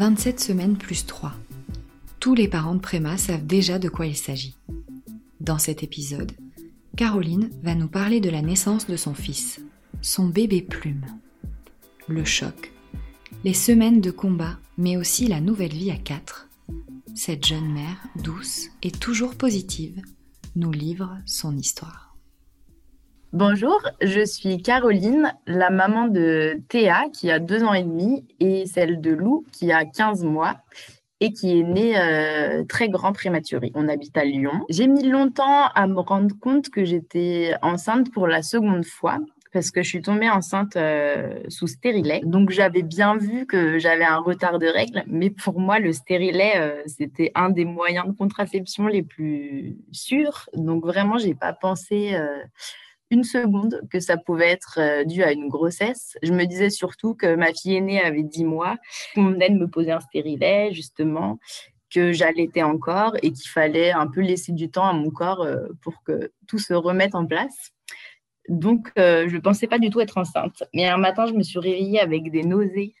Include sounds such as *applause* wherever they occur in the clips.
27 semaines plus 3. Tous les parents de Préma savent déjà de quoi il s'agit. Dans cet épisode, Caroline va nous parler de la naissance de son fils, son bébé plume. Le choc, les semaines de combat, mais aussi la nouvelle vie à quatre. Cette jeune mère, douce et toujours positive, nous livre son histoire. Bonjour, je suis Caroline, la maman de Théa qui a deux ans et demi et celle de Lou qui a 15 mois et qui est née euh, très grand prématuré. On habite à Lyon. J'ai mis longtemps à me rendre compte que j'étais enceinte pour la seconde fois parce que je suis tombée enceinte euh, sous stérilet. Donc j'avais bien vu que j'avais un retard de règles, mais pour moi le stérilet euh, c'était un des moyens de contraception les plus sûrs. Donc vraiment j'ai pas pensé une seconde que ça pouvait être dû à une grossesse. Je me disais surtout que ma fille aînée avait 10 mois, qu'on venait de me poser un stérilet justement que j'allaitais encore et qu'il fallait un peu laisser du temps à mon corps pour que tout se remette en place. Donc, euh, je ne pensais pas du tout être enceinte. Mais un matin, je me suis réveillée avec des nausées,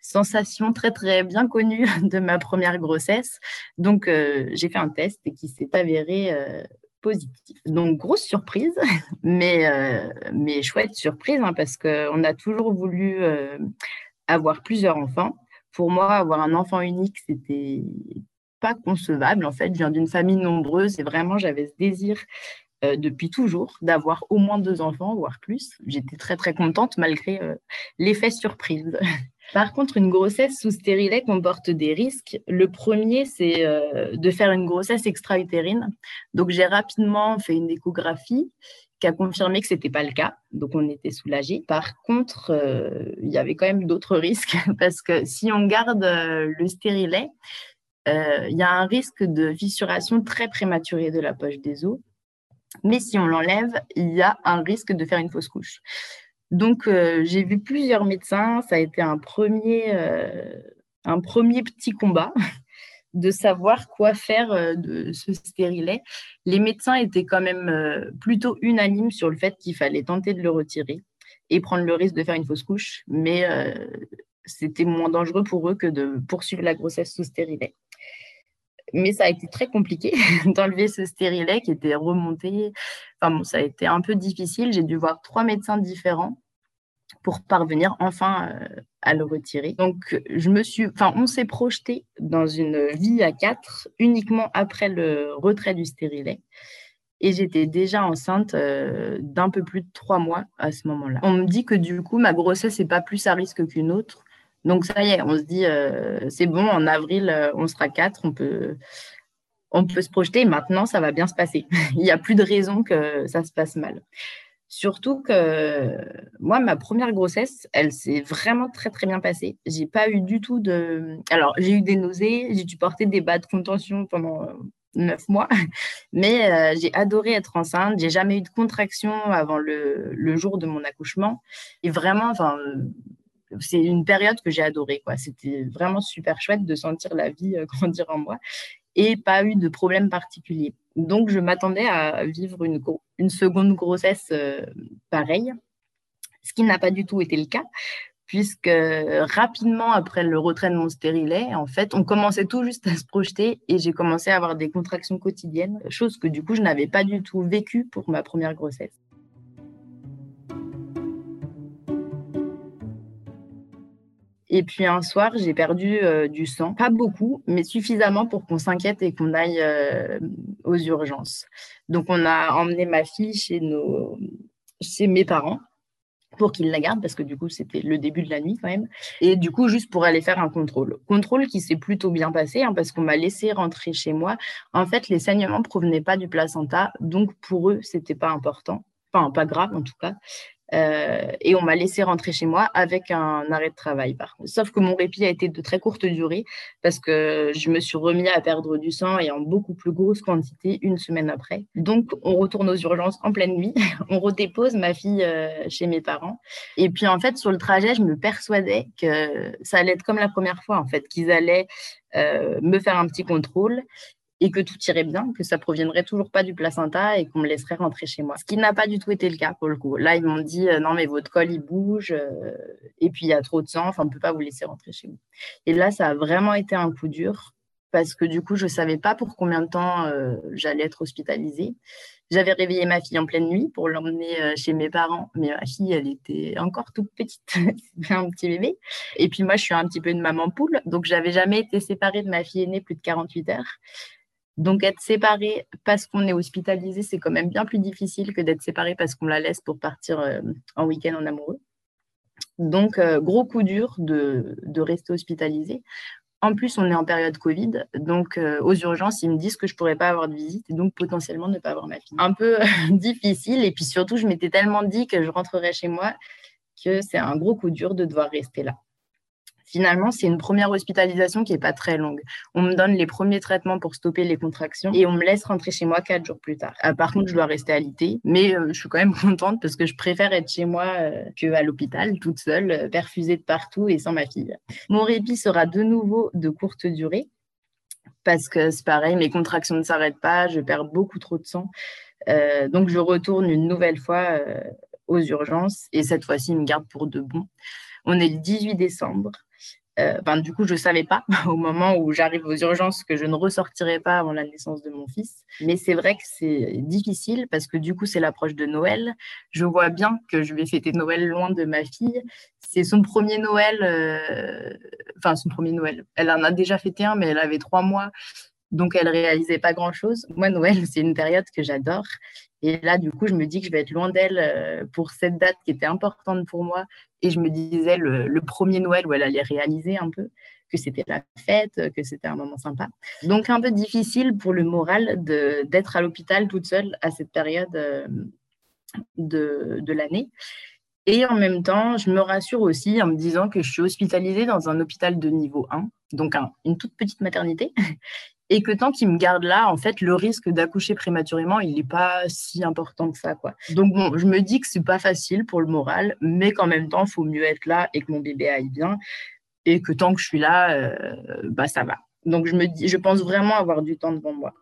sensation très, très bien connue *laughs* de ma première grossesse. Donc, euh, j'ai fait un test et qui s'est avéré euh, Donc, grosse surprise, *laughs* mais, mais chouette surprise, hein, parce qu'on a toujours voulu avoir plusieurs enfants. Pour moi, avoir un enfant unique, c'était pas concevable. En fait, je viens d'une famille nombreuse et vraiment, j'avais ce désir euh, depuis toujours d'avoir au moins deux enfants, voire plus. J'étais très très contente malgré euh, l'effet surprise. *laughs* Par contre, une grossesse sous stérilet comporte des risques. Le premier, c'est euh, de faire une grossesse extra-utérine. Donc, j'ai rapidement fait une échographie qui a confirmé que ce n'était pas le cas. Donc, on était soulagés. Par contre, il y avait quand même d'autres *laughs* risques parce que si on garde le stérilet, il y a un risque de fissuration très prématurée de la poche des os mais si on l'enlève, il y a un risque de faire une fausse couche. Donc, euh, j'ai vu plusieurs médecins. Ça a été un premier, euh, un premier petit combat *laughs* de savoir quoi faire euh, de ce stérilet. Les médecins étaient quand même plutôt unanimes sur le fait qu'il fallait tenter de le retirer et prendre le risque de faire une fausse couche, mais c'était moins dangereux pour eux que de poursuivre la grossesse sous stérilet. Mais ça a été très compliqué *laughs* d'enlever ce stérilet qui était remonté. Enfin bon, ça a été un peu difficile. J'ai dû voir trois médecins différents pour parvenir enfin euh, à le retirer. Donc, je me suis, enfin, on s'est projeté dans une vie à quatre uniquement après le retrait du stérilet. Et j'étais déjà enceinte euh, d'un peu plus de trois mois à ce moment-là. On me dit que du coup, ma grossesse n'est pas plus à risque qu'une autre. Donc ça y est, on se dit, euh, c'est bon, en avril, on sera quatre, on peut, on peut se projeter. Maintenant, ça va bien se passer. *laughs* Il n'y a plus de raison que ça se passe mal. Surtout que moi, ma première grossesse, elle s'est vraiment très très bien passée. J'ai pas eu du tout de. Alors, j'ai eu des nausées, j'ai dû porter des bas de contention pendant neuf mois, *laughs* mais euh, j'ai adoré être enceinte. J'ai jamais eu de contraction avant le, jour de mon accouchement. Et vraiment, enfin, c'est une période que j'ai adorée. C'était vraiment super chouette de sentir la vie euh, *laughs* grandir en moi et pas eu de problème particulier. Donc, je m'attendais à vivre une, seconde grossesse euh, pareille, ce qui n'a pas du tout été le cas, puisque rapidement après le retrait de mon stérilet, en fait, on commençait tout juste à se projeter et j'ai commencé à avoir des contractions quotidiennes, chose que du coup, je n'avais pas du tout vécu pour ma première grossesse. Et puis un soir, j'ai perdu euh, du sang, pas beaucoup, mais suffisamment pour qu'on s'inquiète et qu'on aille euh, aux urgences. Donc on a emmené ma fille chez, nos, chez mes parents pour qu'ils la gardent, parce que du coup, c'était le début de la nuit quand même. Et du coup, juste pour aller faire un contrôle. Contrôle qui s'est plutôt bien passé, hein, parce qu'on m'a laissé rentrer chez moi. En fait, les saignements ne provenaient pas du placenta, donc pour eux, c'était pas important. Enfin, pas grave en tout cas. Euh, et on m'a laissé rentrer chez moi avec un arrêt de travail, par contre. Sauf que mon répit a été de très courte durée parce que je me suis remis à perdre du sang et en beaucoup plus grosse quantité une semaine après. Donc, on retourne aux urgences en pleine nuit. *laughs* on redépose ma fille euh, chez mes parents. Et puis, en fait, sur le trajet, je me persuadais que ça allait être comme la première fois, en fait, qu'ils allaient euh, me faire un petit contrôle et que tout irait bien, que ça proviendrait toujours pas du placenta et qu'on me laisserait rentrer chez moi. Ce qui n'a pas du tout été le cas pour le coup. Là, ils m'ont dit euh, non mais votre col il bouge euh, et puis il y a trop de sang, enfin on peut pas vous laisser rentrer chez vous. Et là, ça a vraiment été un coup dur parce que du coup, je savais pas pour combien de temps euh, j'allais être hospitalisée. J'avais réveillé ma fille en pleine nuit pour l'emmener chez mes parents, mais ma fille, elle était encore toute petite, *laughs* c'était un petit bébé. Et puis moi, je suis un petit peu une maman poule, donc j'avais jamais été séparée de ma fille aînée plus de 48 heures. Donc, être séparé parce qu'on est hospitalisé, c'est quand même bien plus difficile que d'être séparé parce qu'on la laisse pour partir euh, en week-end en amoureux. Donc, euh, gros coup dur de, rester hospitalisé. En plus, on est en période Covid, donc euh, aux urgences, ils me disent que je ne pourrais pas avoir de visite et donc potentiellement ne pas avoir ma fille. Un peu *laughs* difficile et puis surtout, je m'étais tellement dit que je rentrerais chez moi que c'est un gros coup dur de devoir rester là. Finalement, c'est une première hospitalisation qui n'est pas très longue. On me donne les premiers traitements pour stopper les contractions et on me laisse rentrer chez moi quatre jours plus tard. Ah, par contre, je dois rester à l'IT, mais euh, je suis quand même *laughs* contente parce que je préfère être chez moi euh, qu'à l'hôpital, toute seule, euh, perfusée de partout et sans ma fille. Mon répit sera de nouveau de courte durée parce que c'est pareil, mes contractions ne s'arrêtent pas, je perds beaucoup trop de sang. donc, je retourne une nouvelle fois aux urgences et cette fois-ci, ils me gardent pour de bon. On est le 18 décembre. Euh, du coup, je ne savais pas *laughs* au moment où j'arrive aux urgences que je ne ressortirais pas avant la naissance de mon fils. Mais c'est vrai que c'est difficile parce que du coup, c'est l'approche de Noël. Je vois bien que je vais fêter Noël loin de ma fille. C'est son premier Noël, euh, enfin son premier Noël. Elle en a déjà fêté un, mais elle avait trois mois. Donc, elle réalisait pas grand-chose. Moi, Noël, *laughs* c'est une période que j'adore. Et là, du coup, je me dis que je vais être loin d'elle euh, pour cette date qui était importante pour moi. Et je me disais, le, premier Noël où elle allait réaliser un peu que c'était la fête, que c'était un moment sympa. Donc, un peu difficile pour le moral d'être à l'hôpital toute seule à cette période euh, de, de l'année. Et en même temps, je me rassure aussi en me disant que je suis hospitalisée dans un hôpital de niveau 1, donc une toute petite maternité, et que tant qu'il me garde là, en fait, le risque d'accoucher prématurément, il n'est pas si important que ça, quoi. Donc bon, je me dis que c'est pas facile pour le moral, mais qu'en même temps, il faut mieux être là et que mon bébé aille bien, et que tant que je suis là, euh, bah ça va. Donc je me dis, je pense vraiment avoir du temps devant moi.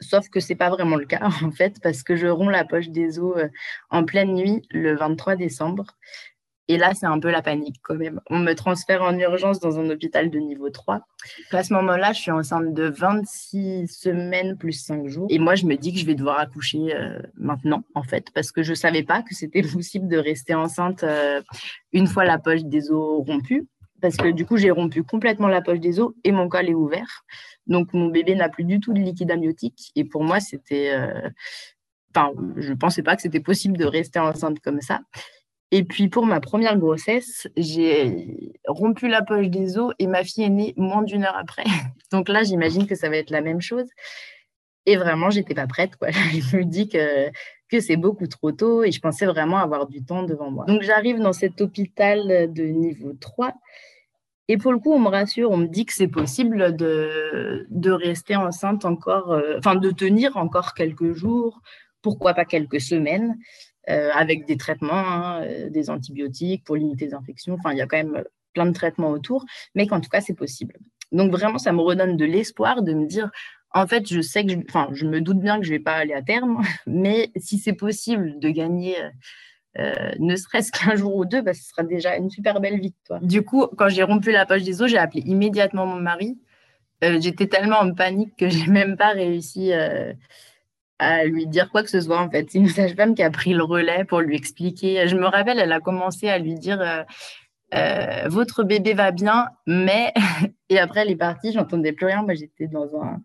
Sauf que c'est pas vraiment le cas *laughs* en fait, parce que je romps la poche des os euh, en pleine nuit le 23 décembre. Et là, c'est un peu la panique quand même. On me transfère en urgence dans un hôpital de niveau 3. À ce moment-là, je suis enceinte de 26 semaines plus 5 jours. Et moi, je me dis que je vais devoir accoucher euh, maintenant, en fait, parce que je ne savais pas que c'était *laughs* possible de rester enceinte euh, une fois la poche des os rompue. Parce que du coup, j'ai rompu complètement la poche des os et mon col est ouvert. Donc, mon bébé n'a plus du tout de liquide amniotique. Et pour moi, c'était. Euh, enfin, je ne pensais pas que c'était possible de rester enceinte comme ça. Et puis pour ma première grossesse, j'ai rompu la poche des os et ma fille est née moins d'une heure après. *laughs* Donc là, j'imagine que ça va être la même chose. Et vraiment, j'étais pas prête. Quoi. *laughs* Je me dis que, que c'est beaucoup trop tôt et je pensais vraiment avoir du temps devant moi. Donc j'arrive dans cet hôpital de niveau 3. Et pour le coup, on me rassure, on me dit que c'est possible de, de rester enceinte encore, euh, enfin de tenir encore quelques jours, pourquoi pas quelques semaines. Euh, avec des traitements, hein, euh, des antibiotiques pour limiter les infections. Enfin, il y a quand même plein de traitements autour, mais qu'en tout cas, c'est possible. Donc vraiment, ça me redonne de l'espoir de me dire, en fait, je sais que, je, enfin, je me doute bien que je ne vais pas aller à terme, *laughs* mais si c'est possible de gagner euh, ne serait-ce qu'un jour ou deux, bah, ce sera déjà une super belle victoire. Du coup, quand j'ai rompu la poche des os, j'ai appelé immédiatement mon mari. J'étais tellement en panique que *laughs* j'ai même pas réussi à lui dire quoi que ce soit en fait. C'est une sage-femme qui a pris le relais pour lui expliquer. Je me rappelle, elle a commencé à lui dire euh, euh, votre bébé va bien, mais *laughs* et après elle est partie, j'entendais plus rien. Moi j'étais dans un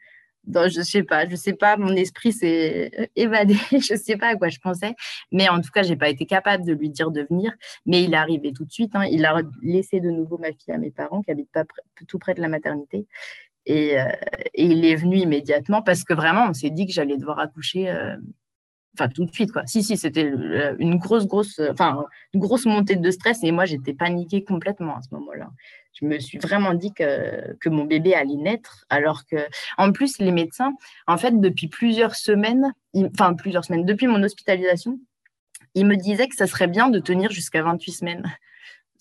dans, je sais pas, je sais pas, mon esprit s'est évadé, *laughs* je sais pas à quoi je pensais, mais en tout cas, j'ai pas été capable de lui dire de venir, mais il est arrivé tout de suite, hein. il a laissé de nouveau ma fille à mes parents qui habitent pas tout près de la maternité, Et, il est venu immédiatement parce que vraiment, on s'est dit que j'allais devoir accoucher enfin tout de suite quoi. Si si, c'était une grosse grosse enfin une grosse montée de stress et moi j'étais paniquée complètement à ce moment-là. Je me suis vraiment dit que, que mon bébé allait naître alors que en plus les médecins en fait depuis plusieurs semaines, enfin plusieurs semaines depuis mon hospitalisation, ils me disaient que ça serait bien de tenir jusqu'à 28 semaines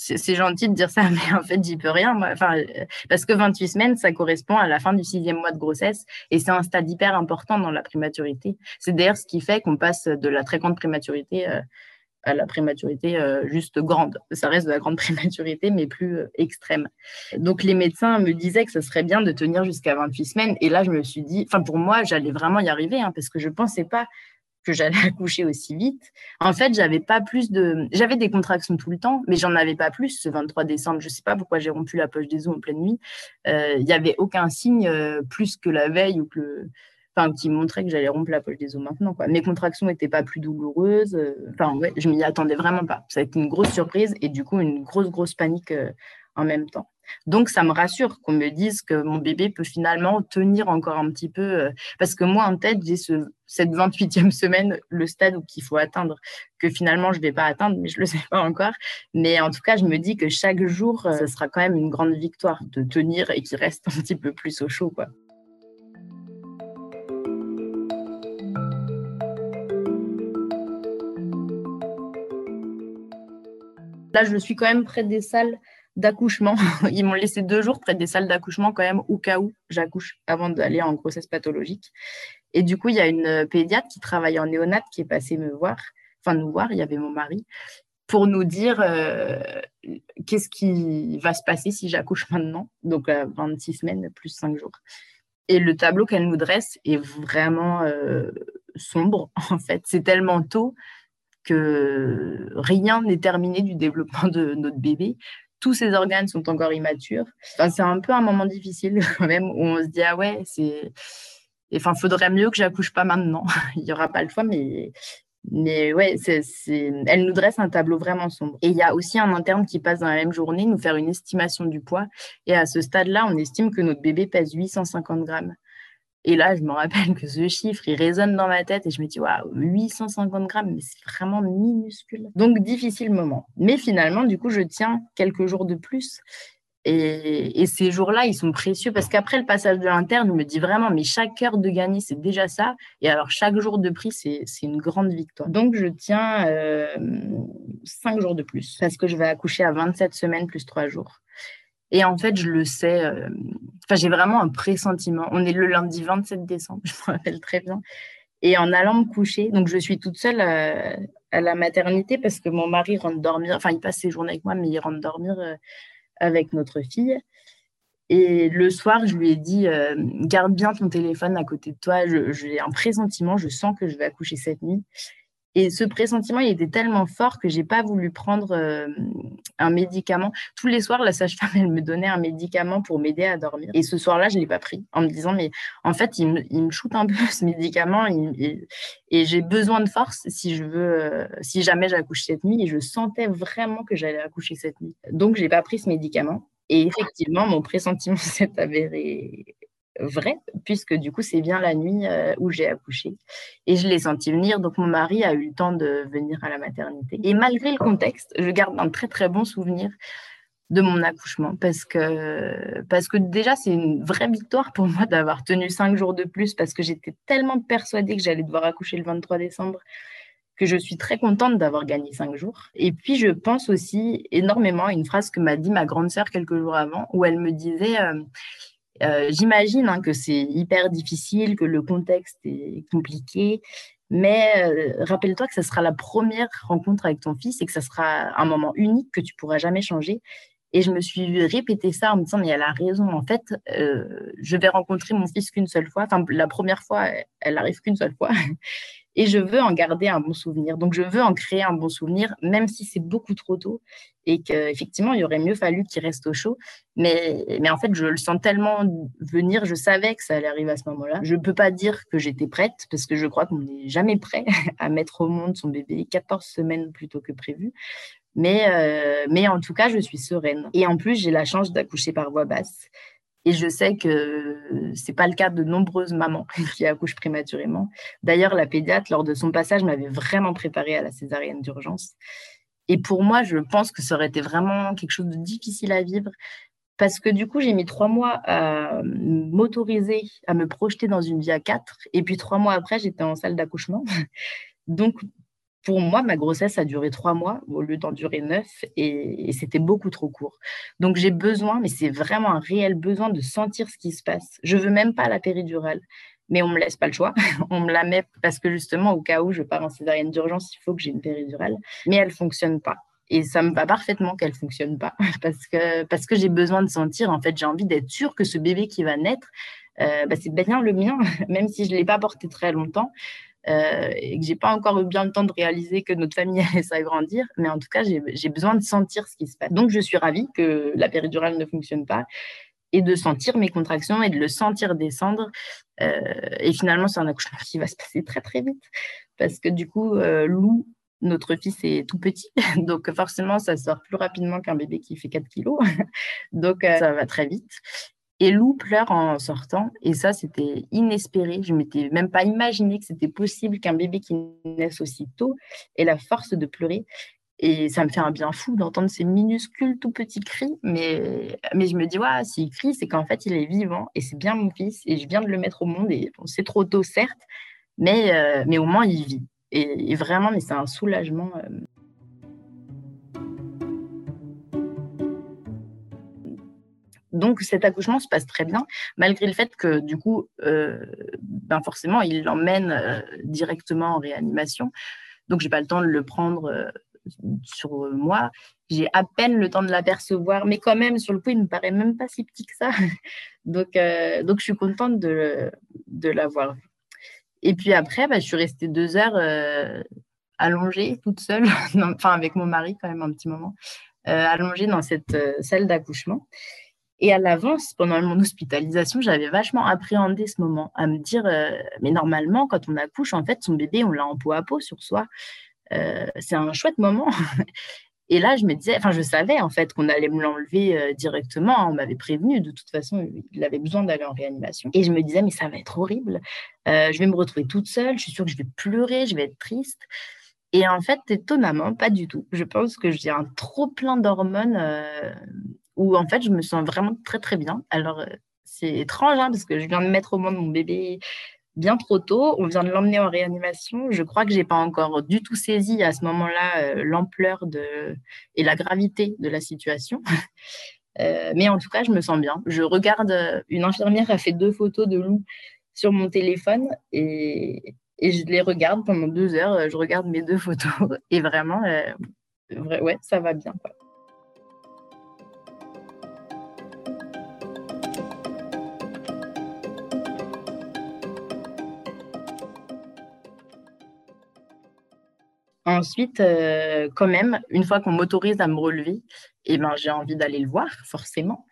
c'est gentil de dire ça, *laughs* mais en fait, j'y peux rien. Enfin, euh, parce que 28 semaines, ça correspond à la fin du sixième mois de grossesse et c'est un stade hyper important dans la prématurité. C'est d'ailleurs ce qui fait qu'on passe de la très grande prématurité euh, à la prématurité euh, juste grande. Ça reste de la grande *laughs* prématurité, mais plus extrême. Donc, les médecins me disaient que ce serait bien de tenir jusqu'à 28 semaines. Et là, je me suis dit, enfin, pour moi, j'allais vraiment y arriver hein, parce que je ne pensais pas que j'allais *laughs* accoucher aussi vite. En fait, j'avais pas plus de, j'avais des contractions tout le temps, mais j'en avais pas plus ce 23 décembre. Je sais pas pourquoi j'ai rompu la poche des os en pleine nuit. Euh, il n'y avait aucun signe euh, plus que la veille ou que, enfin, qui montrait que j'allais rompre la poche des os maintenant. Mes contractions n'étaient pas plus douloureuses. Euh, enfin, ouais, je m'y attendais vraiment pas. Ça a été une grosse surprise et du coup une grosse grosse panique en même temps. Donc, ça me rassure qu'on me dise que mon bébé peut finalement tenir encore un petit peu. Euh, parce que moi, en tête, j'ai ce, cette 28e semaine, le stade qu'il faut atteindre, que finalement, je ne vais pas atteindre, mais je ne le sais pas encore. Mais en tout cas, je me dis que chaque jour, euh, ce sera quand même une grande victoire de tenir et qu'il reste un petit peu plus au chaud. Quoi. Là, je suis quand même près des salles d'accouchement. *laughs* Ils m'ont laissé deux jours près des salles d'accouchement quand même, au cas où j'accouche, avant d'aller en grossesse pathologique. Et du coup, il y a une pédiatre qui travaille en néonate qui est passée me voir, enfin nous voir, il y avait mon mari, pour nous dire euh, qu'est-ce qui va se passer si j'accouche maintenant, donc 26 semaines plus 5 jours. Et le tableau qu'elle nous dresse est vraiment euh, sombre, *laughs* en fait. C'est tellement tôt que rien n'est terminé du développement de notre bébé tous ces organes sont encore immatures. c'est un peu un moment difficile *laughs* quand même où on se dit ah ouais, c'est enfin faudrait mieux que j'accouche pas maintenant. *laughs* il y aura pas le choix mais mais ouais, elle nous dresse un tableau vraiment sombre. Et il y a aussi un interne qui passe dans la même journée nous faire une estimation du poids. Et à ce stade-là, on estime que notre bébé pèse 850 grammes. Et là, je me rappelle que ce chiffre, il résonne dans ma tête et je me dis, waouh, 850 grammes, mais c'est vraiment minuscule. Donc, difficile moment. Mais finalement, du coup, je tiens quelques jours de plus. Et, ces jours-là, ils sont précieux parce qu'après le passage de l'interne, je me dis vraiment, mais chaque heure de gagner, c'est déjà ça. Et alors, chaque jour de prix, c'est une grande victoire. Donc, je tiens euh, 5 jours de plus parce que je vais accoucher à 27 semaines plus 3 jours. Et en fait, je le sais. Euh, enfin, j'ai vraiment un pressentiment. On est le lundi 27 décembre, *laughs* je me rappelle très bien. Et en allant me coucher, donc je suis toute seule à, la maternité parce que mon mari rentre dormir. Enfin, il passe ses journées avec moi, mais il rentre dormir euh, avec notre fille. Et le soir, je lui ai dit euh, garde bien ton téléphone à côté de toi. J'ai un pressentiment. Je sens que je vais accoucher cette nuit. Et ce pressentiment, il était tellement fort que j'ai pas voulu prendre euh, un médicament. Tous les soirs, la sage-femme, elle me donnait un médicament pour m'aider à dormir. Et ce soir-là, je l'ai pas pris en me disant, mais en fait, il me, il shoot un peu *laughs* ce médicament et, j'ai besoin de force si je veux, euh, si jamais j'accouche cette nuit. Et je sentais vraiment que j'allais accoucher cette nuit. Donc, j'ai pas pris ce médicament. Et effectivement, mon pressentiment *laughs* s'est avéré vrai, puisque du coup, c'est bien la nuit euh, où j'ai accouché. Et je l'ai senti venir, donc mon mari a eu le temps de venir à la maternité. Et malgré le contexte, je garde un très très bon souvenir de mon accouchement, parce que, parce que déjà, c'est une vraie victoire pour moi d'avoir tenu cinq jours de plus, parce que j'étais tellement persuadée que j'allais devoir accoucher le 23 décembre que je suis très contente d'avoir gagné cinq jours. Et puis, je pense aussi énormément à une phrase que m'a dit ma grande sœur quelques jours avant, où elle me disait euh, euh, j'imagine hein, que c'est hyper difficile, que le contexte est compliqué, mais euh, rappelle-toi que ce sera la première rencontre avec ton fils et que ce sera un moment unique que tu pourras jamais changer. Et je me suis répété ça en me disant, mais elle a raison. En fait, euh, je vais rencontrer mon fils qu'une seule fois. Enfin, la première fois, elle arrive qu'une seule fois et je veux en garder un bon souvenir. Donc, je veux en créer un bon souvenir, même si c'est beaucoup trop tôt et qu'effectivement, il aurait mieux fallu qu'il reste au chaud. Mais, mais en fait, je le sens tellement venir, je savais que ça allait arriver à ce moment-là. Je ne peux pas dire que j'étais prête parce que je crois qu'on n'est jamais prêt *laughs* à mettre au monde son bébé 14 semaines plus tôt que prévu. Mais, euh, mais en tout cas, je suis sereine. Et en plus, j'ai la chance d'accoucher par voie basse Et je sais que c'est pas le cas de nombreuses mamans *laughs* qui accouchent prématurément. D'ailleurs, la pédiatre, lors de son passage, m'avait vraiment préparée à la césarienne d'urgence. Et pour moi, je pense que ça aurait été vraiment quelque chose de difficile à vivre parce que du coup, j'ai mis trois mois à m'autoriser à me projeter dans une vie à quatre. Et puis trois mois après, j'étais en salle d'accouchement. *laughs* Donc, pour moi, ma grossesse a duré trois mois au lieu d'en durer neuf et, c'était beaucoup trop court. Donc, j'ai besoin, mais c'est vraiment un réel besoin de sentir ce qui se passe. Je veux même pas la péridurale, mais on me laisse pas le choix. *laughs* on me la met parce que justement, au cas où je pars en césarienne d'urgence, il faut que j'ai une péridurale, mais elle fonctionne pas. Et ça me va parfaitement qu'elle fonctionne pas *laughs* parce que, parce que j'ai besoin de sentir, en fait, j'ai envie d'être sûre que ce bébé qui va naître, euh, bah, c'est bien le mien, *laughs* même si je ne l'ai pas porté très longtemps. Euh, et que j'ai pas encore eu bien le temps de réaliser que notre famille *laughs* allait s'agrandir, mais en tout cas, j'ai besoin de sentir ce qui se passe. Donc, je suis ravie que la péridurale ne fonctionne pas et de sentir mes contractions et de le sentir descendre. Euh, et finalement, c'est un accouchement *laughs* qui va se passer très, très vite parce que du coup, euh, Lou, notre fils est tout petit, *laughs* donc forcément, ça sort plus rapidement qu'un bébé qui fait 4 kilos. donc, ça va très vite. Et Lou pleure en sortant. Et ça, c'était inespéré. Je m'étais même pas imaginé que c'était possible qu'un bébé qui naisse aussi tôt ait la force de pleurer. Et ça me fait un bien fou d'entendre ces minuscules tout petits cris. Mais, mais je me dis, ouais, s'il crie, c'est qu'en fait, il est vivant et c'est bien mon fils. Et je viens de le mettre au monde. Et c'est trop tôt, certes, mais, euh, mais au moins, il vit. Et, vraiment, mais c'est un soulagement. Euh, Donc cet accouchement se passe très bien, malgré le fait que du coup, euh, ben forcément, il l'emmène euh, directement en réanimation. Donc j'ai pas le temps de le prendre euh, sur moi. J'ai à peine le temps de l'apercevoir, mais quand même, sur le coup, il me paraît même pas si petit que ça. *laughs* donc, donc je suis contente de, de l'avoir vu. Et puis après, bah, je suis restée deux heures allongée, toute seule, *laughs* enfin avec mon mari quand même un petit moment, allongée dans cette salle d'accouchement. Et à l'avance, pendant mon hospitalisation, j'avais vachement appréhendé ce moment, à me dire, euh, mais normalement, quand on accouche, en fait, son bébé, on l'a en peau à peau sur soi. Euh, c'est un chouette moment. *laughs* Et là, je me disais, enfin, je savais en fait qu'on allait me l'enlever euh, directement. On m'avait prévenu, de toute façon, il avait besoin d'aller en réanimation. Et je me disais, mais ça va être horrible. je vais me retrouver toute seule. Je suis sûre que je vais pleurer, je vais être triste. Et en fait, étonnamment, pas du tout. Je pense que j'ai un trop plein d'hormones où en fait, je me sens vraiment très, très bien. Alors, euh, c'est étrange hein, parce que je viens de mettre au monde mon bébé bien trop tôt. On vient de l'emmener en réanimation. Je crois que je n'ai pas encore du tout saisi à ce moment-là euh, l'ampleur de... et la gravité de la situation. *laughs* Euh, mais en tout cas, je me sens bien. Je regarde, une infirmière a fait deux photos de loup sur mon téléphone et, je les regarde pendant deux heures. Je regarde mes deux photos *laughs* et vraiment, ouais, ça va bien. Ensuite, euh, quand même, une fois qu'on m'autorise à me relever, eh ben, j'ai envie d'aller le voir, forcément.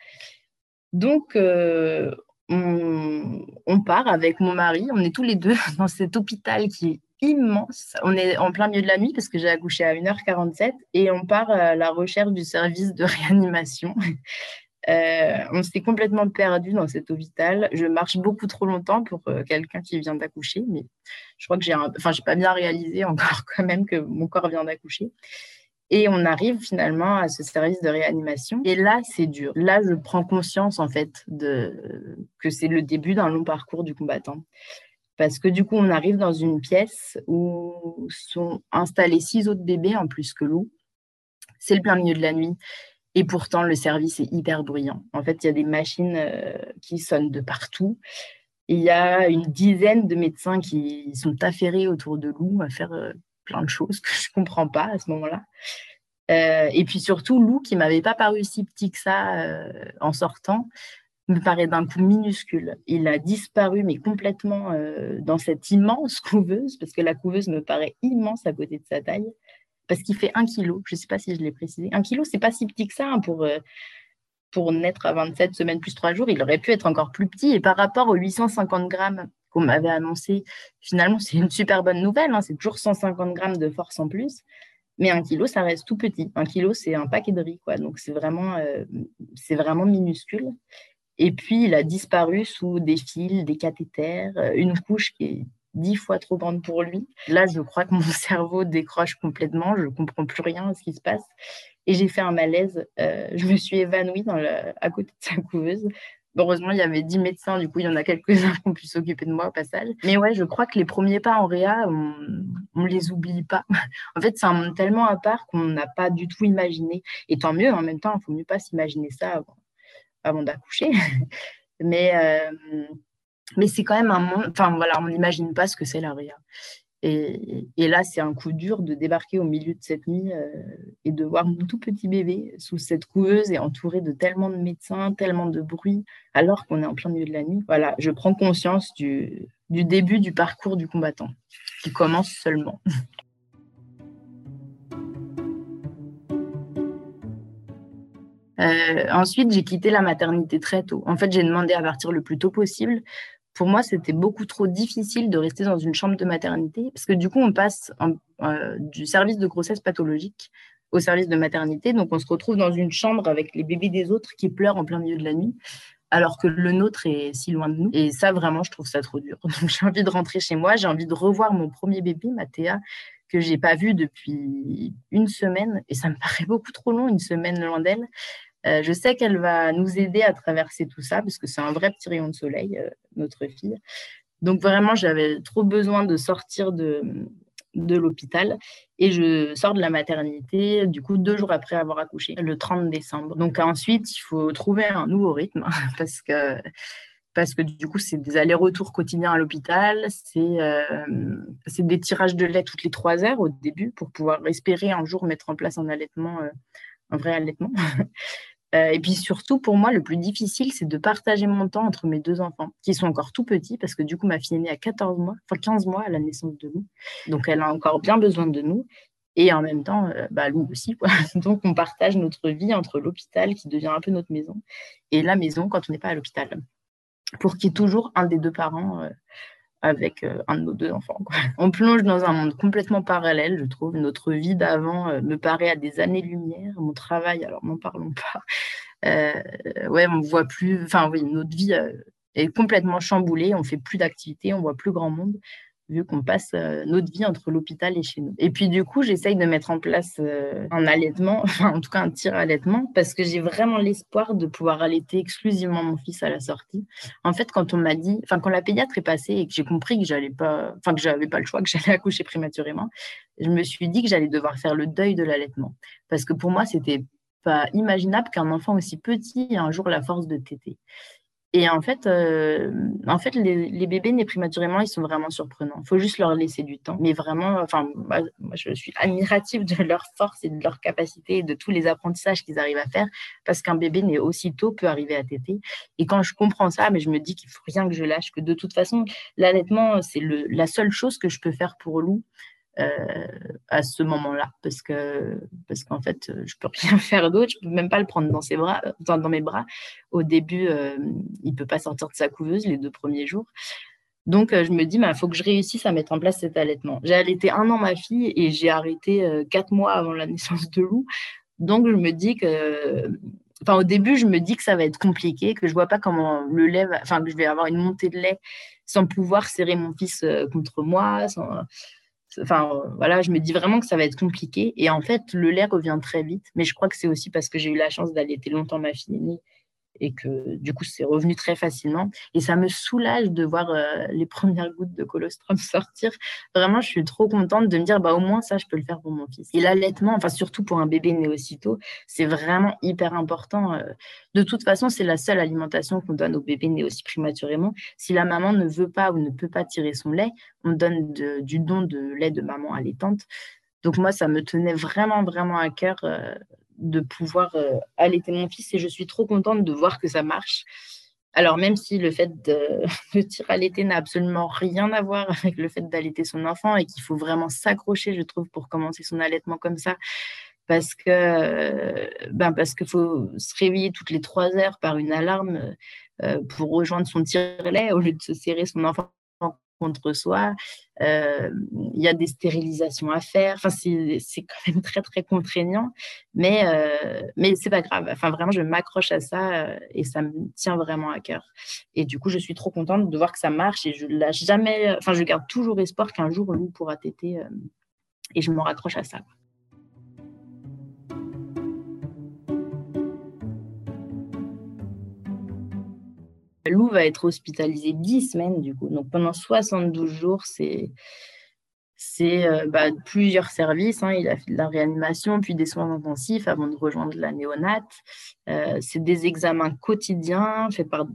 Donc, euh, on, part avec mon mari. On est tous les deux *laughs* dans cet hôpital qui est immense. On est en plein milieu de la nuit parce que j'ai accouché à 1h47 et on part à la recherche du service de réanimation. Euh, on s'est complètement perdu dans cet hôpital. Je marche beaucoup trop longtemps pour euh, quelqu'un qui vient d'accoucher, mais je crois que j'ai, enfin, j'ai pas bien réalisé encore *laughs* quand même que mon corps vient d'accoucher. Et on arrive finalement à ce service de réanimation. Et là, c'est dur. Là, je prends conscience en fait de que c'est le début d'un long parcours du combattant. Parce que du coup, on arrive dans une pièce où sont installés six autres bébés en plus que Lou. C'est le plein milieu de la nuit. Et pourtant, le service est hyper bruyant. En fait, il y a des machines euh, qui sonnent de partout. Il y a une dizaine de médecins qui sont affairés autour de Lou à faire euh, plein de choses *laughs* que je ne comprends pas à ce moment-là. Euh, et puis surtout, Lou, qui m'avait pas paru si petit que ça en sortant, me paraît d'un coup minuscule. Il a disparu, mais complètement dans cette immense *laughs* couveuse, parce que la couveuse me paraît immense à côté de sa taille parce qu'il fait 1 kg. Je ne sais pas si je l'ai précisé. 1 kg, c'est pas si petit que ça hein, pour, euh, pour naître à 27 semaines plus 3 jours. Il aurait pu être encore plus petit. Et par rapport aux 850 grammes qu'on m'avait annoncé, finalement, c'est une super bonne nouvelle. Hein. C'est toujours 150 grammes de force en plus. Mais 1 kg, ça reste tout petit. 1 kg, c'est un paquet de riz. Quoi. Donc, c'est vraiment, euh, c'est vraiment minuscule. Et puis, il a disparu sous des fils, des cathéters, une couche qui est dix fois trop grande pour lui. Là, je crois que mon *laughs* cerveau décroche complètement, je ne comprends plus rien à ce qui se passe. Et j'ai fait un malaise. je me suis évanouie à côté de sa couveuse. Heureusement, il y avait 10 médecins, du coup, il y en a quelques-uns qui ont pu s'occuper de moi au passage. Mais ouais, je crois que les premiers pas en réa, on ne les oublie pas. *laughs* en fait, c'est un monde tellement à part qu'on n'a pas du tout imaginé. Et tant mieux, en même temps, il ne faut mieux pas s'imaginer ça avant, d'accoucher. *laughs* mais euh, mais c'est quand même un monde, enfin voilà, on n'imagine pas ce que c'est la réa. Et, là, c'est un coup dur de débarquer au milieu de cette nuit euh, et de voir mon tout petit bébé sous cette couveuse et entouré de tellement de médecins, tellement de bruit, alors qu'on est en plein milieu de la nuit. Voilà, je prends conscience du, début du parcours du combattant, qui commence seulement. *laughs* Euh, ensuite, j'ai quitté la maternité très tôt. En fait, j'ai demandé à partir le plus tôt possible pour moi, c'était beaucoup trop difficile de rester dans une chambre de maternité parce que du coup, on passe euh, du service de grossesse pathologique au service de maternité. Donc, on se retrouve dans une chambre avec les bébés des autres qui pleurent en plein milieu de la nuit alors que le nôtre est si loin de nous. Et ça, vraiment, je trouve ça trop dur. *laughs* Donc, j'ai envie de rentrer chez moi. J'ai envie de revoir mon premier bébé, Mathéa, que j'ai pas vu depuis une semaine. Et ça me paraît beaucoup trop long, une semaine loin d'elle. Euh, je sais qu'elle va nous aider à traverser tout ça parce que c'est un vrai petit rayon de soleil, euh, notre fille. Donc vraiment, j'avais trop besoin de sortir de, de l'hôpital et je sors de la maternité, du coup, deux jours après avoir accouché, le 30 décembre. Donc ensuite, il faut trouver un nouveau rythme *laughs* parce que parce que du coup, c'est des allers-retours quotidiens à l'hôpital, c'est euh, des tirages de lait toutes les trois heures au début pour pouvoir espérer un jour mettre en place un allaitement, un vrai allaitement. *laughs* Euh, et puis surtout, pour moi, le plus difficile, c'est de partager mon temps entre mes deux enfants, qui sont encore tout petits, parce que du coup, ma fille est née à 14 mois, enfin 15 mois à la naissance de nous. Donc, elle a encore bien besoin de nous. Et en même temps, euh, bah, Lou aussi. *laughs* Donc, on partage notre vie entre l'hôpital, qui devient un peu notre maison, et la maison quand on n'est pas à l'hôpital. Pour qu'il y ait toujours un des deux parents euh, avec euh, un de nos deux enfants. *laughs* On plonge dans un monde complètement parallèle, je trouve. Notre vie d'avant euh, me paraît à des années-lumière. Mon travail, alors n'en parlons pas. *laughs* Euh, ouais, on voit plus. Enfin, oui, notre vie est complètement chamboulée. On fait plus d'activités, on voit plus grand monde vu qu'on passe euh, notre vie entre l'hôpital et chez nous. Et puis du coup, j'essaye de mettre en place euh, un allaitement, *laughs* enfin en tout cas un tir allaitement, parce que j'ai vraiment l'espoir de pouvoir allaiter exclusivement mon fils à la sortie. En fait, quand on m'a dit, enfin quand la pédiatre est passée et que j'ai compris que j'allais pas, enfin que j'avais pas le choix, que *laughs* j'allais accoucher prématurément, je me suis dit que j'allais devoir faire le deuil de l'allaitement, parce que pour moi, c'était pas imaginable qu'un enfant aussi petit ait un jour la force de téter. Et en fait, euh, en fait les, bébés nés prématurément, ils sont vraiment surprenants. Il faut juste leur laisser du temps. Mais vraiment, enfin, moi, je suis admirative de leur force et de leur capacité et de tous les apprentissages qu'ils arrivent à faire parce qu'un bébé né aussitôt peut arriver à téter. Et quand je comprends ça, mais je me dis qu'il faut rien que je lâche, que de toute façon, l'allaitement, c'est la seule chose que je peux faire pour Lou. Euh, à ce moment-là parce que parce qu'en fait je peux rien *laughs* faire d'autre je peux même pas le prendre dans ses bras dans, dans mes bras. Au début euh, il peut pas sortir de sa couveuse les deux premiers jours. Donc euh, je me dis il bah, faut que je réussisse à mettre en place cet allaitement. J'ai allaité un an ma fille et j'ai arrêté quatre mois avant la naissance de Lou. Donc je me dis que Enfin, au début, je me dis que ça va être compliqué, que je vois pas comment le lait, enfin, que je vais avoir une montée de lait sans pouvoir serrer mon fils contre moi, sans, Enfin, voilà, je me dis vraiment que ça va être compliqué. Et en fait, le lait revient très vite. Mais je crois que c'est aussi parce que j'ai eu la chance d'allaiter longtemps ma fille aînée et que du coup c'est revenu très facilement. Et ça me soulage de voir euh, les premières gouttes de colostrum *laughs* sortir. Vraiment je suis trop contente de me dire bah au moins ça je peux le faire pour mon fils. Et l'allaitement enfin surtout pour un bébé né aussitôt c'est vraiment hyper important euh. de toute façon c'est la seule alimentation qu'on donne au bébé né aussi prématurément. Si la maman ne veut pas ou ne peut pas tirer son lait on donne du don de lait de maman allaitante. Donc moi, ça me tenait vraiment, vraiment à cœur euh, de pouvoir euh, allaiter mon fils et je suis trop contente de voir que ça marche. Alors même si le fait de, *laughs* de tirer allaiter n'a absolument rien à voir avec le fait d'allaiter son enfant et qu'il faut vraiment s'accrocher, je trouve, pour commencer son allaitement comme ça, parce que ben parce qu'il faut se réveiller toutes les trois heures par une alarme euh, pour rejoindre son tire-lait au lieu de se serrer son enfant contre soi. Euh, il y a des stérilisations à faire. Enfin, c'est quand même très, très contraignant. Mais, euh, mais c'est pas grave. Enfin, vraiment, je m'accroche à ça euh, et ça me tient vraiment à cœur. Et du coup, je suis trop contente de voir que ça marche et je lâche jamais. Enfin, je garde toujours espoir qu'un jour, Lou pourra téter et je me raccroche à ça. Lou va être hospitalisé 10 semaines du coup. Donc pendant 72 jours, c'est c'est euh, bah, plusieurs services. Hein. Il a fait de la réanimation, puis des soins intensifs avant de rejoindre la néonate. Euh, c'est des examens quotidiens faits par,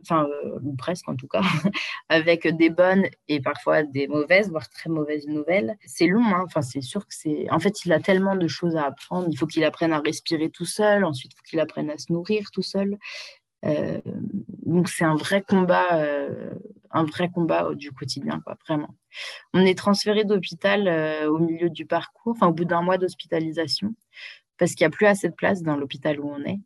enfin, euh, ou presque en tout cas, *laughs* avec des bonnes et parfois des mauvaises, voire très mauvaises nouvelles. C'est long, hein. enfin, c'est sûr que c'est. En fait, il a tellement de choses à apprendre. Il faut qu'il apprenne à respirer tout seul, ensuite, il faut qu'il apprenne à se nourrir tout seul. Euh, donc c'est un vrai combat, euh, un vrai combat du quotidien, quoi, vraiment. On est transféré d'hôpital euh, au milieu du parcours, enfin au bout d'un mois d'hospitalisation, parce qu'il n'y a plus assez de place dans l'hôpital où on est.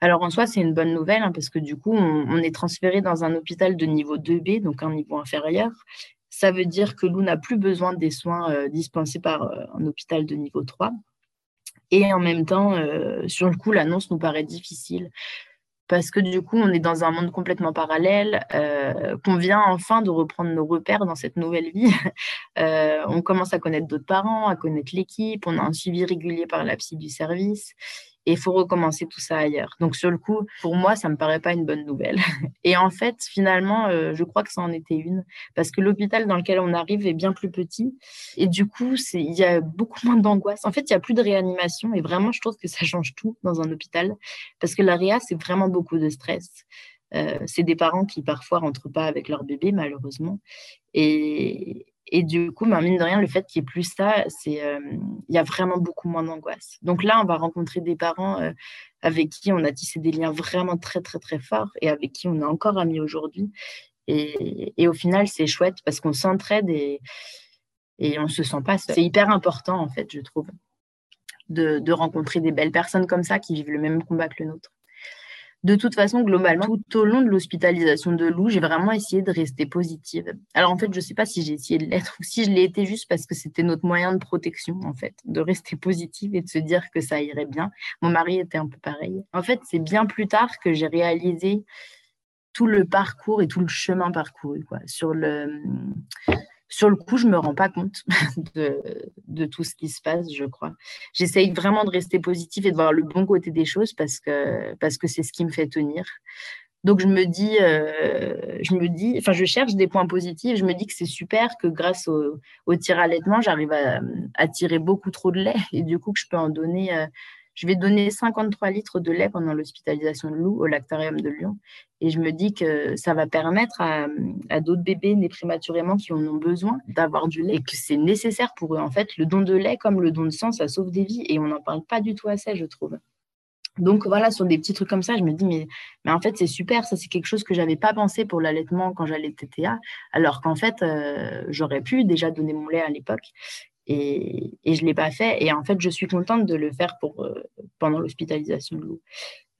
Alors en soi, c'est une bonne nouvelle, hein, parce que du coup, on, est transféré dans un hôpital de niveau 2B, donc un niveau inférieur. Ça veut dire que Lou n'a plus besoin des soins dispensés par un hôpital de niveau 3. Et en même temps, sur le coup, l'annonce nous paraît difficile parce que du coup, on est dans un monde complètement parallèle, euh, qu'on vient enfin de reprendre nos repères dans cette nouvelle vie. *laughs* Euh, on commence à connaître d'autres parents, à connaître l'équipe, on a un suivi régulier par la psy du service et il faut recommencer tout ça ailleurs. Donc sur le coup, pour moi, ça me paraît pas une bonne nouvelle. *laughs* Et en fait, finalement, euh, je crois que ça en était une, parce que l'hôpital dans lequel on arrive est bien plus petit, et du coup, il y a beaucoup moins d'angoisse. En fait, il y a plus de réanimation, et vraiment, je trouve que ça change tout dans un hôpital, parce que la réa, c'est vraiment beaucoup de stress. Euh, c'est des parents qui parfois rentrent pas avec leur bébé, malheureusement. Et, et du coup, ben, mine de rien, le fait qu'il n'y ait plus ça, euh, il y a vraiment beaucoup moins d'angoisse. Donc là, on va rencontrer des parents euh, avec qui on a tissé des liens vraiment très, très, très forts et avec qui on est encore amis aujourd'hui. Et, au final, c'est chouette parce qu'on s'entraide et, on ne se sent pas. C'est hyper important, en fait, je trouve, de rencontrer des belles personnes comme ça qui vivent le même combat que le nôtre. De toute façon, globalement, tout au long de l'hospitalisation de Lou, j'ai vraiment essayé de rester positive. Alors en fait, je ne sais pas si j'ai essayé de l'être *laughs* ou si je l'ai été juste parce que c'était notre moyen de protection, en fait, de rester *laughs* positive et de se dire que ça irait bien. Mon mari était un peu pareil. En fait, c'est bien plus tard que j'ai réalisé tout le parcours et tout le chemin parcouru, quoi, sur le sur le coup, je ne me rends pas compte *laughs* de, tout ce qui se passe, je crois. J'essaye vraiment de rester positive et de voir le bon côté des choses parce que parce que c'est ce qui me fait tenir. Donc je me dis, euh, je me dis, enfin je cherche des points positifs. Je me dis que c'est super que grâce au, tir à j'arrive à, tirer beaucoup trop de lait et du coup que je peux en donner euh, je vais donner 53 litres de lait pendant l'hospitalisation de Lou au lactarium de Lyon. Et je me dis que ça va permettre à, d'autres bébés nés prématurément qui en ont besoin d'avoir du lait et que c'est nécessaire pour eux. En fait, le don de lait comme le don de sang, ça sauve des vies et on n'en parle pas du tout assez, je trouve. Donc voilà, sur des petits trucs comme ça, je me dis, mais, en fait, c'est super, ça c'est quelque chose que je n'avais pas pensé pour l'allaitement quand j'allais TTA, alors qu'en fait, euh, j'aurais pu déjà donner mon lait à l'époque. Et, je ne l'ai pas fait. Et en fait, je suis contente de le faire pour, euh, pendant l'hospitalisation de Lou.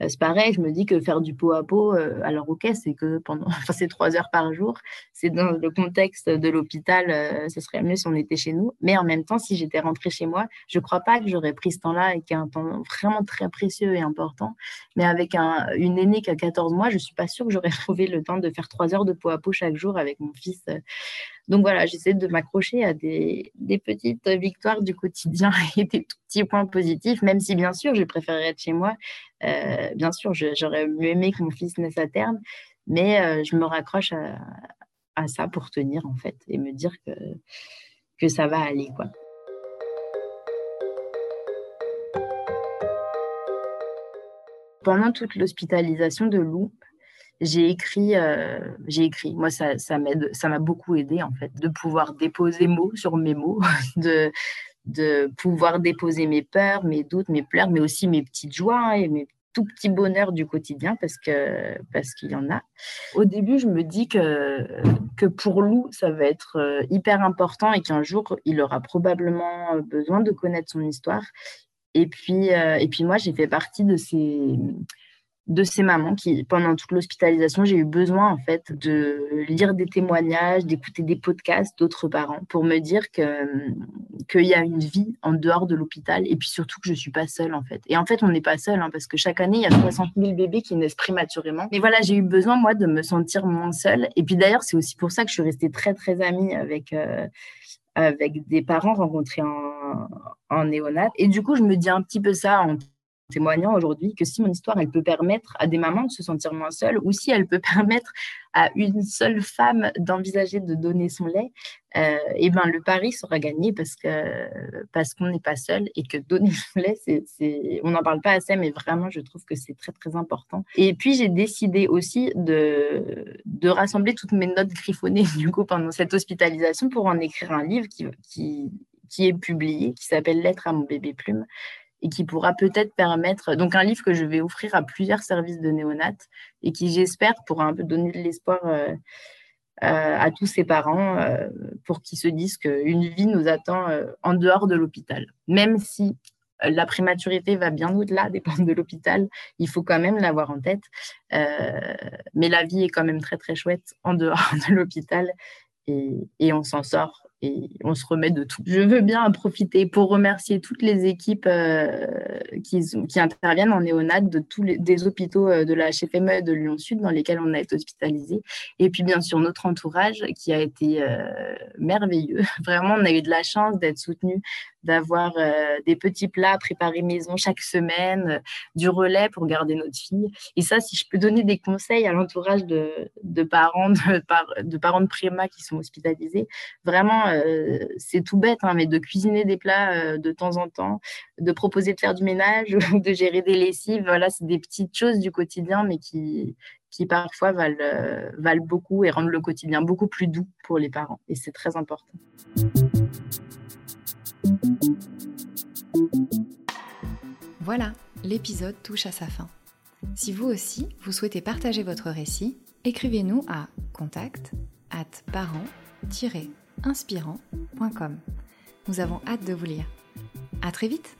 Euh, c'est pareil, je me dis que faire du pot à pot, euh, alors ok, c'est que pendant, *laughs* enfin c'est trois heures par jour, c'est dans le contexte de l'hôpital, ce serait mieux si on était chez nous. Mais en même temps, si j'étais rentrée chez moi, je ne crois pas que j'aurais pris ce temps-là et qui est un temps vraiment très précieux et important. Mais avec un, une aînée qui a 14 mois, je ne suis pas sûre que j'aurais *laughs* trouvé le temps de faire trois heures de pot à pot chaque jour avec mon fils donc voilà, j'essaie de m'accrocher à des, petites victoires du quotidien *laughs* et des tout petits points positifs, même si bien sûr, je préférerais être chez moi. Euh, bien sûr, j'aurais mieux aimé que mon fils naisse à terme, mais euh, je me raccroche à, ça pour tenir en fait et me dire que, que ça va aller. Pendant toute l'hospitalisation de Lou, j'ai écrit, euh, j'ai écrit. Moi, ça, m'a beaucoup aidé en fait, de pouvoir déposer mots sur mes mots, *laughs* de, pouvoir déposer mes peurs, mes doutes, mes pleurs, mais aussi mes petites joies et mes tout petits bonheurs du quotidien parce que parce qu'il y en a. Au début, je me dis que que pour Lou, ça va être euh, hyper important et qu'un jour, il aura probablement besoin de connaître son histoire. Et puis, euh, et puis moi, j'ai fait partie de ces de ces mamans qui, pendant toute l'hospitalisation, j'ai eu besoin en fait de lire des témoignages, d'écouter des podcasts d'autres parents pour me dire que qu'il y a une vie en dehors de l'hôpital et puis surtout que je suis pas seule en fait. Et en fait, on n'est pas seul hein, parce que chaque année, il y a 60 000 bébés qui naissent prématurément. Mais voilà, j'ai eu besoin moi de me sentir moins seule. Et puis d'ailleurs, c'est aussi pour ça que je suis restée très très amie avec euh, avec des parents rencontrés en, en néonat. Et du coup, je me dis un petit peu ça en témoignant aujourd'hui que si mon histoire, elle peut permettre à des mamans de se sentir moins seules, ou si elle peut *laughs* permettre à une seule femme d'envisager de donner son lait, euh, et ben le pari sera gagné parce que parce qu'on n'est pas seul et que donner *laughs* son lait, c'est, on n'en parle pas assez, mais vraiment, je trouve que c'est très très important. Et puis j'ai décidé aussi de de rassembler toutes mes notes griffonnées *laughs* du coup pendant cette hospitalisation pour en écrire un livre qui qui qui est publié, qui s'appelle Lettre à mon bébé plume, et qui pourra peut-être permettre, donc un livre que je vais offrir à plusieurs services de néonat et qui, j'espère, pourra un peu donner de l'espoir euh, euh, à tous ces parents euh, pour qu'ils se disent qu'une vie nous attend en dehors de l'hôpital. Même si la prématurité va bien au-delà des portes de l'hôpital, il faut quand même l'avoir en tête. mais la vie est quand même très, très chouette en dehors *laughs* de l'hôpital et on s'en sort on se remet de tout. Je veux bien en profiter pour remercier toutes les équipes euh, qui, qui, interviennent en néonat de tous les des hôpitaux euh, de la HFME de Lyon Sud dans lesquels on a été hospitalisé. Et puis bien sûr notre entourage qui a été euh, merveilleux. *laughs* Vraiment, on a eu de la chance d'être soutenu d'avoir des petits plats préparés maison chaque semaine, du relais pour garder notre fille. Et ça, si je peux donner des conseils à l'entourage de, parents, de, de parents de préma qui sont hospitalisés, vraiment euh, c'est tout bête, hein, mais de cuisiner des plats euh, de temps en temps, de proposer de faire du ménage *laughs* ou de gérer des lessives, voilà, c'est des petites choses du quotidien, mais qui, qui parfois valent, euh, valent beaucoup et rendent le quotidien beaucoup plus doux pour les parents. Et c'est très important. Voilà, l'épisode touche à sa fin. Si vous aussi, vous souhaitez partager votre récit, écrivez-nous à contact at parents inspirant.com. Nous avons hâte de vous lire. À très vite!